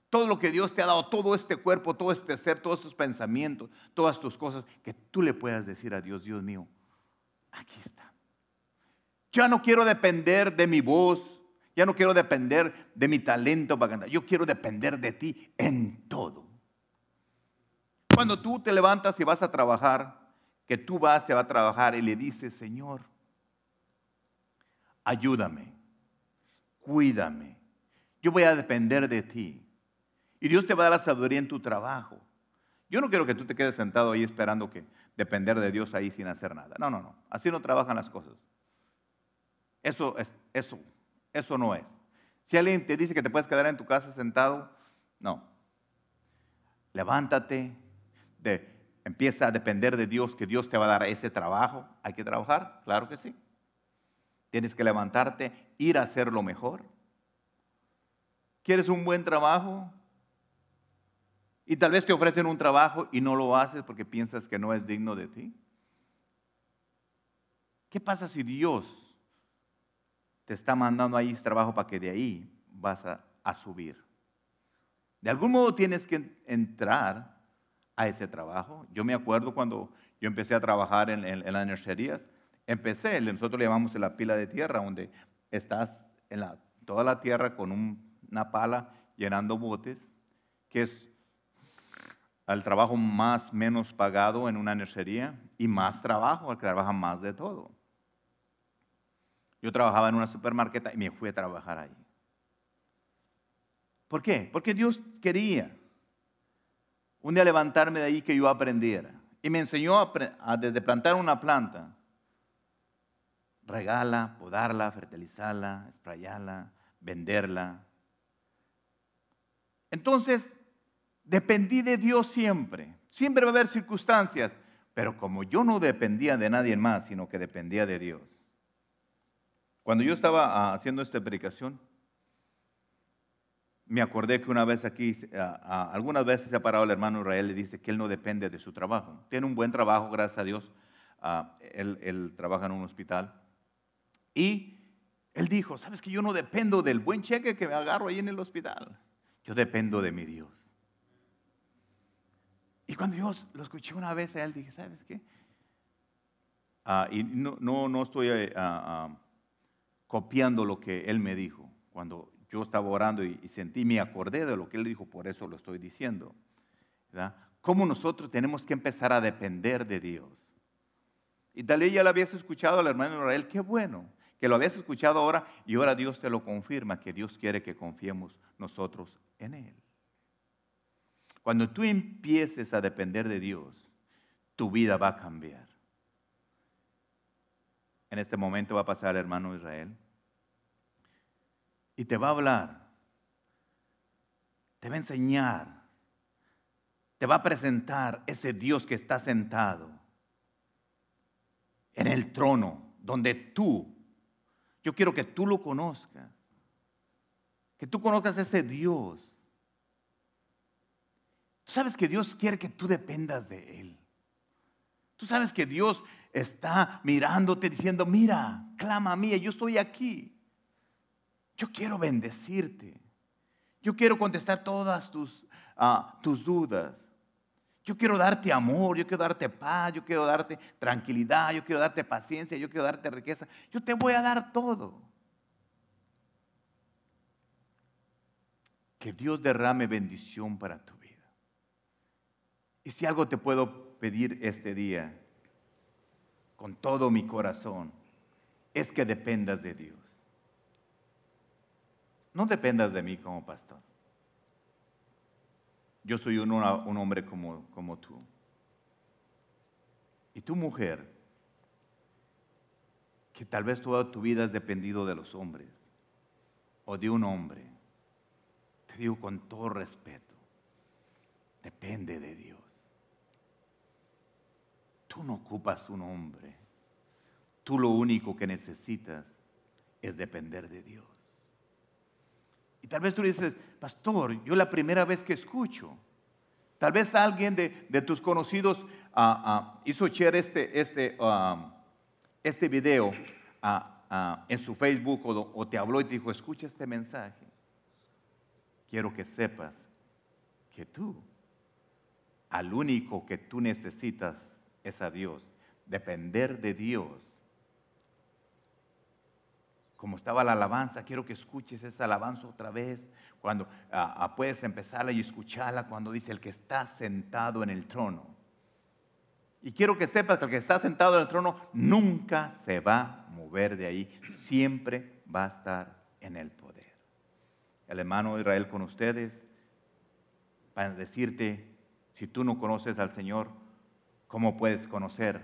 Todo lo que Dios te ha dado, todo este cuerpo, todo este ser, todos sus pensamientos, todas tus cosas, que tú le puedas decir a Dios, Dios mío, aquí está. Ya no quiero depender de mi voz, ya no quiero depender de mi talento para cantar, yo quiero depender de ti en todo. Cuando tú te levantas y vas a trabajar, que tú vas y vas a trabajar y le dices, Señor, ayúdame, cuídame. Yo voy a depender de ti. Y Dios te va a dar la sabiduría en tu trabajo. Yo no quiero que tú te quedes sentado ahí esperando que depender de Dios ahí sin hacer nada. No, no, no. Así no trabajan las cosas. Eso es eso. Eso no es. Si alguien te dice que te puedes quedar en tu casa sentado, no. Levántate, de, empieza a depender de Dios, que Dios te va a dar ese trabajo, hay que trabajar, claro que sí. Tienes que levantarte, ir a hacer lo mejor. ¿Quieres un buen trabajo? Y tal vez te ofrecen un trabajo y no lo haces porque piensas que no es digno de ti. ¿Qué pasa si Dios te está mandando ahí ese trabajo para que de ahí vas a, subir? De algún modo tienes que entrar a ese trabajo. Yo me acuerdo cuando yo empecé a trabajar en, en, las nurserías, empecé, nosotros le llamamos la pila de tierra, donde estás en la, toda la tierra con una pala llenando botes, que es el trabajo más menos pagado en una nursería y más trabajo, al que trabaja más de todo. Yo trabajaba en una supermarqueta y me fui a trabajar ahí. ¿Por qué? Porque Dios quería un día levantarme de ahí que yo aprendiera. Y me enseñó a, desde plantar una planta, regala, podarla, fertilizarla, esprayarla, venderla. Entonces, dependí de Dios siempre. Siempre va a haber circunstancias, pero como yo no dependía de nadie más, sino que dependía de Dios. Cuando yo estaba ah, haciendo esta predicación, me acordé que una vez aquí, algunas veces se ha parado el hermano Israel y dice que él no depende de su trabajo. Tiene un buen trabajo, gracias a Dios. él, trabaja en un hospital. Y él dijo, sabes que yo no dependo del buen cheque que me agarro ahí en el hospital. Yo dependo de mi Dios. Y cuando yo lo escuché una vez a él, dije, ¿sabes qué? Ah, y no, no, no estoy eh, ah, ah, copiando lo que él me dijo. Cuando yo estaba orando y, sentí, me acordé de lo que él dijo, por eso lo estoy diciendo. ¿verdad? Cómo nosotros tenemos que empezar a depender de Dios. Y tal vez ya lo habías escuchado al hermano Israel, qué bueno que lo habías escuchado ahora y ahora Dios te lo confirma, que Dios quiere que confiemos nosotros en Él. Cuando tú empieces a depender de Dios, tu vida va a cambiar. En este momento va a pasar el hermano Israel y te va a hablar, te va a enseñar, te va a presentar ese Dios que está sentado en el trono, donde tú, yo quiero que tú lo conozcas, que tú conozcas ese Dios. Tú sabes que Dios quiere que tú dependas de Él. Tú sabes que Dios está mirándote diciendo, mira, clama a mí, yo estoy aquí. Yo quiero bendecirte. Yo quiero contestar todas tus, ah, tus dudas. Yo quiero darte amor, yo quiero darte paz, yo quiero darte tranquilidad, yo quiero darte paciencia, yo quiero darte riqueza. Yo te voy a dar todo. Que Dios derrame bendición para tu vida. Y si algo te puedo pedir este día, con todo mi corazón, es que dependas de Dios. No dependas de mí como pastor. Yo soy un, hombre como, como tú. Y tu mujer, que tal vez toda tu vida has dependido de los hombres o de un hombre, te digo con todo respeto, depende de Dios. Tú no ocupas un hombre. Tú lo único que necesitas es depender de Dios. Tal vez tú dices, pastor, yo la primera vez que escucho. Tal vez alguien de, tus conocidos ah, ah, hizo share este, este, um, este video ah, en su Facebook o, o te habló y te dijo, escucha este mensaje. Quiero que sepas que tú, al único que tú necesitas es a Dios. Depender de Dios como estaba la alabanza, quiero que escuches esa alabanza otra vez, cuando ah, ah, puedes empezarla y escucharla cuando dice el que está sentado en el trono. Y quiero que sepas que el que está sentado en el trono nunca se va a mover de ahí, siempre va a estar en el poder. El hermano Israel con ustedes, para decirte, si tú no conoces al Señor, ¿cómo puedes conocer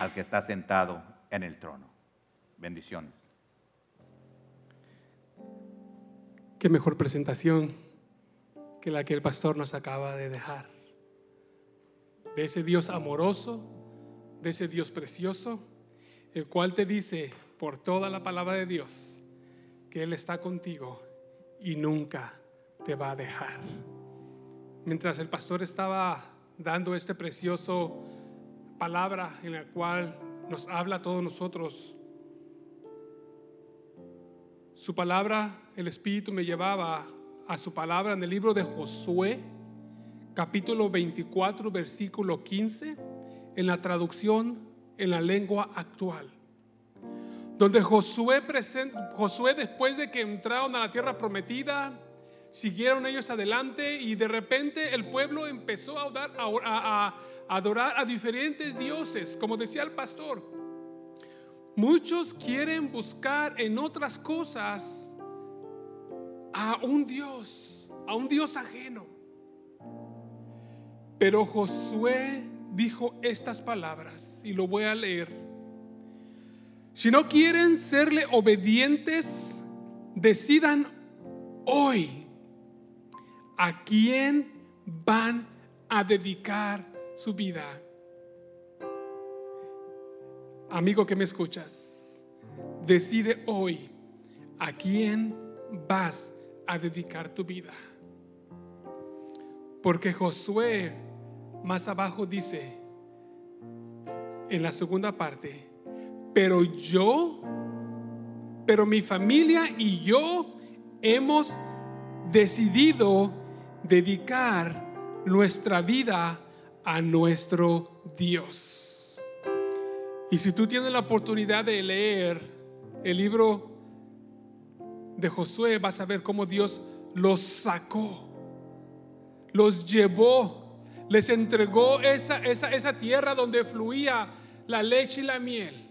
al que está sentado en el trono? Bendiciones. Qué mejor presentación que la que el pastor nos acaba de dejar. de ese Dios amoroso, de ese Dios precioso, el cual te dice por toda la palabra de Dios que Él está contigo y nunca te va a dejar. Mientras el pastor estaba dando este precioso palabra en la cual nos habla a todos nosotros, su palabra, el Espíritu me llevaba a su palabra en el libro de Josué, capítulo 24, versículo 15, en la traducción en la lengua actual. Donde Josué, después de que entraron a la tierra prometida, siguieron ellos adelante y de repente el pueblo empezó a a adorar a diferentes dioses, como decía el pastor. Muchos quieren buscar en otras cosas a un Dios, a un Dios ajeno. Pero Josué dijo estas palabras y lo voy a leer. Si no quieren serle obedientes, decidan hoy a quién van a dedicar su vida. Amigo que me escuchas, decide hoy a quién vas a dedicar tu vida. Porque Josué más abajo dice, en la segunda parte, pero yo, pero mi familia y yo hemos decidido dedicar nuestra vida a nuestro Dios. Y si tú tienes la oportunidad de leer el libro de Josué, vas a ver cómo Dios los sacó, los llevó, les entregó esa, esa, esa tierra donde fluía la leche y la miel.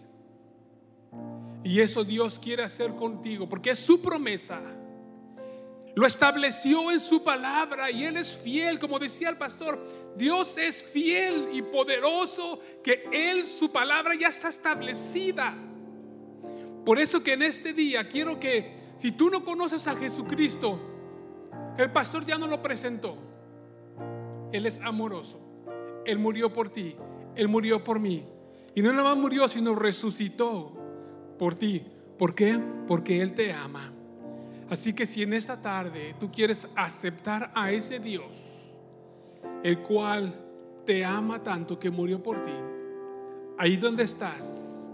Y eso Dios quiere hacer contigo, porque es su promesa. Lo estableció en su palabra y Él es fiel, como decía el pastor. Dios es fiel y poderoso, que Él, su palabra ya está establecida. Por eso que en este día quiero que, si tú no conoces a Jesucristo, el pastor ya no lo presentó. Él es amoroso. Él murió por ti. Él murió por mí. Y no nada más murió, sino resucitó por ti. ¿Por qué? Porque Él te ama. Así que si en esta tarde tú quieres aceptar a ese Dios, el cual te ama tanto que murió por ti, ahí donde estás,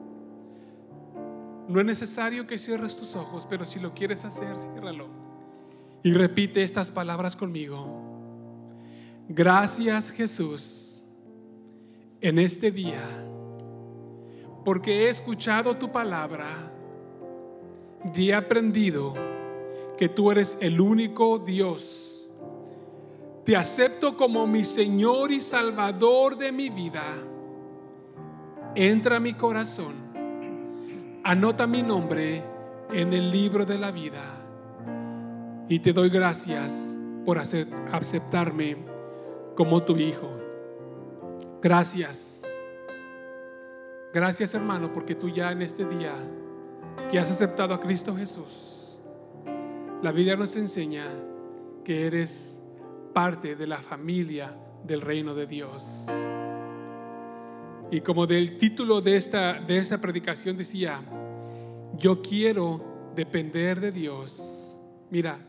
no es necesario que cierres tus ojos, pero si lo quieres hacer, ciérralo. Y repite estas palabras conmigo. Gracias Jesús en este día, porque he escuchado tu palabra y he aprendido que tú eres el único Dios. Te acepto como mi Señor y Salvador de mi vida. Entra a mi corazón. Anota mi nombre en el libro de la vida. Y te doy gracias por aceptarme como tu hijo. Gracias. Gracias hermano porque tú ya en este día que has aceptado a Cristo Jesús la Biblia nos enseña que eres parte de la familia del reino de Dios. Y como del título de esta, de esta predicación decía, yo quiero depender de Dios. Mira,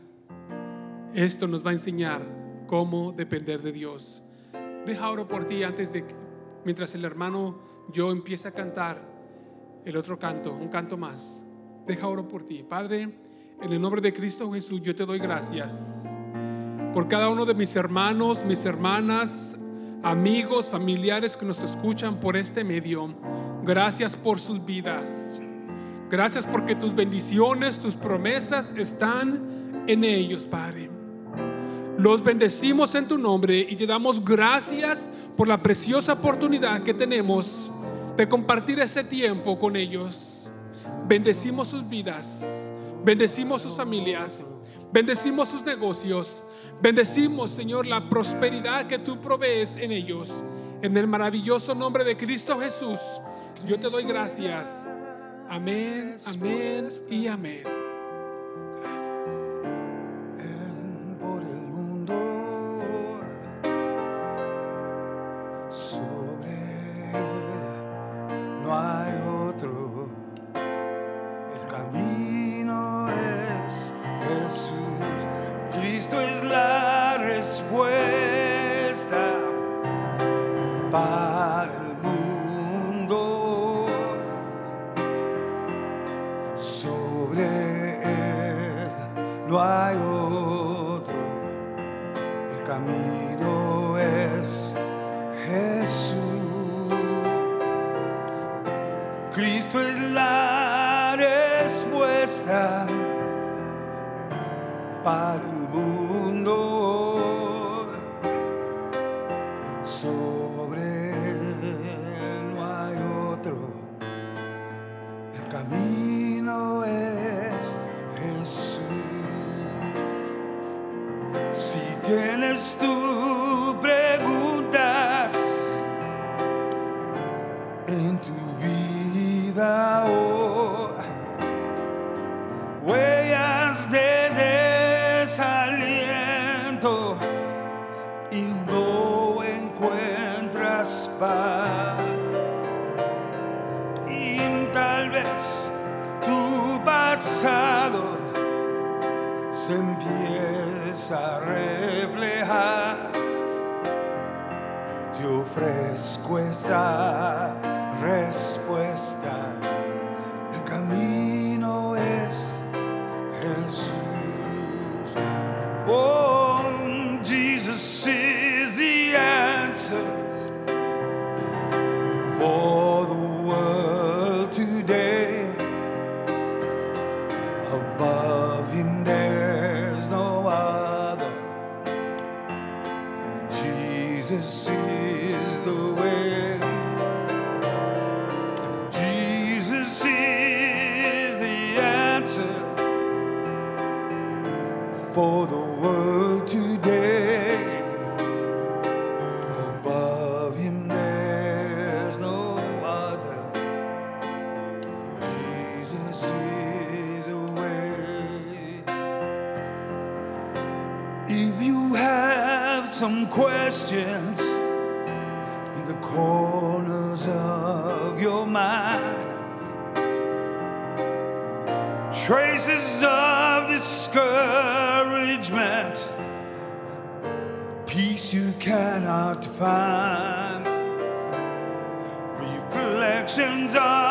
esto nos va a enseñar cómo depender de Dios. Deja oro por ti antes de mientras el hermano yo empieza a cantar el otro canto, un canto más. Deja oro por ti. Padre, en el nombre de Cristo Jesús, yo te doy gracias por cada uno de mis hermanos, mis hermanas, amigos, familiares que nos escuchan por este medio. Gracias por sus vidas. Gracias porque tus bendiciones, tus promesas están en ellos, Padre. Los bendecimos en tu nombre y te damos gracias por la preciosa oportunidad que tenemos de compartir ese tiempo con ellos. Bendecimos sus vidas Bendecimos sus familias. Bendecimos sus negocios. Bendecimos, Señor, la prosperidad que tú provees en ellos. En el maravilloso nombre de Cristo Jesús, yo te doy gracias. Amén, amén y amén. some questions in the corners of your mind. Traces of discouragement, peace you cannot find. Reflections of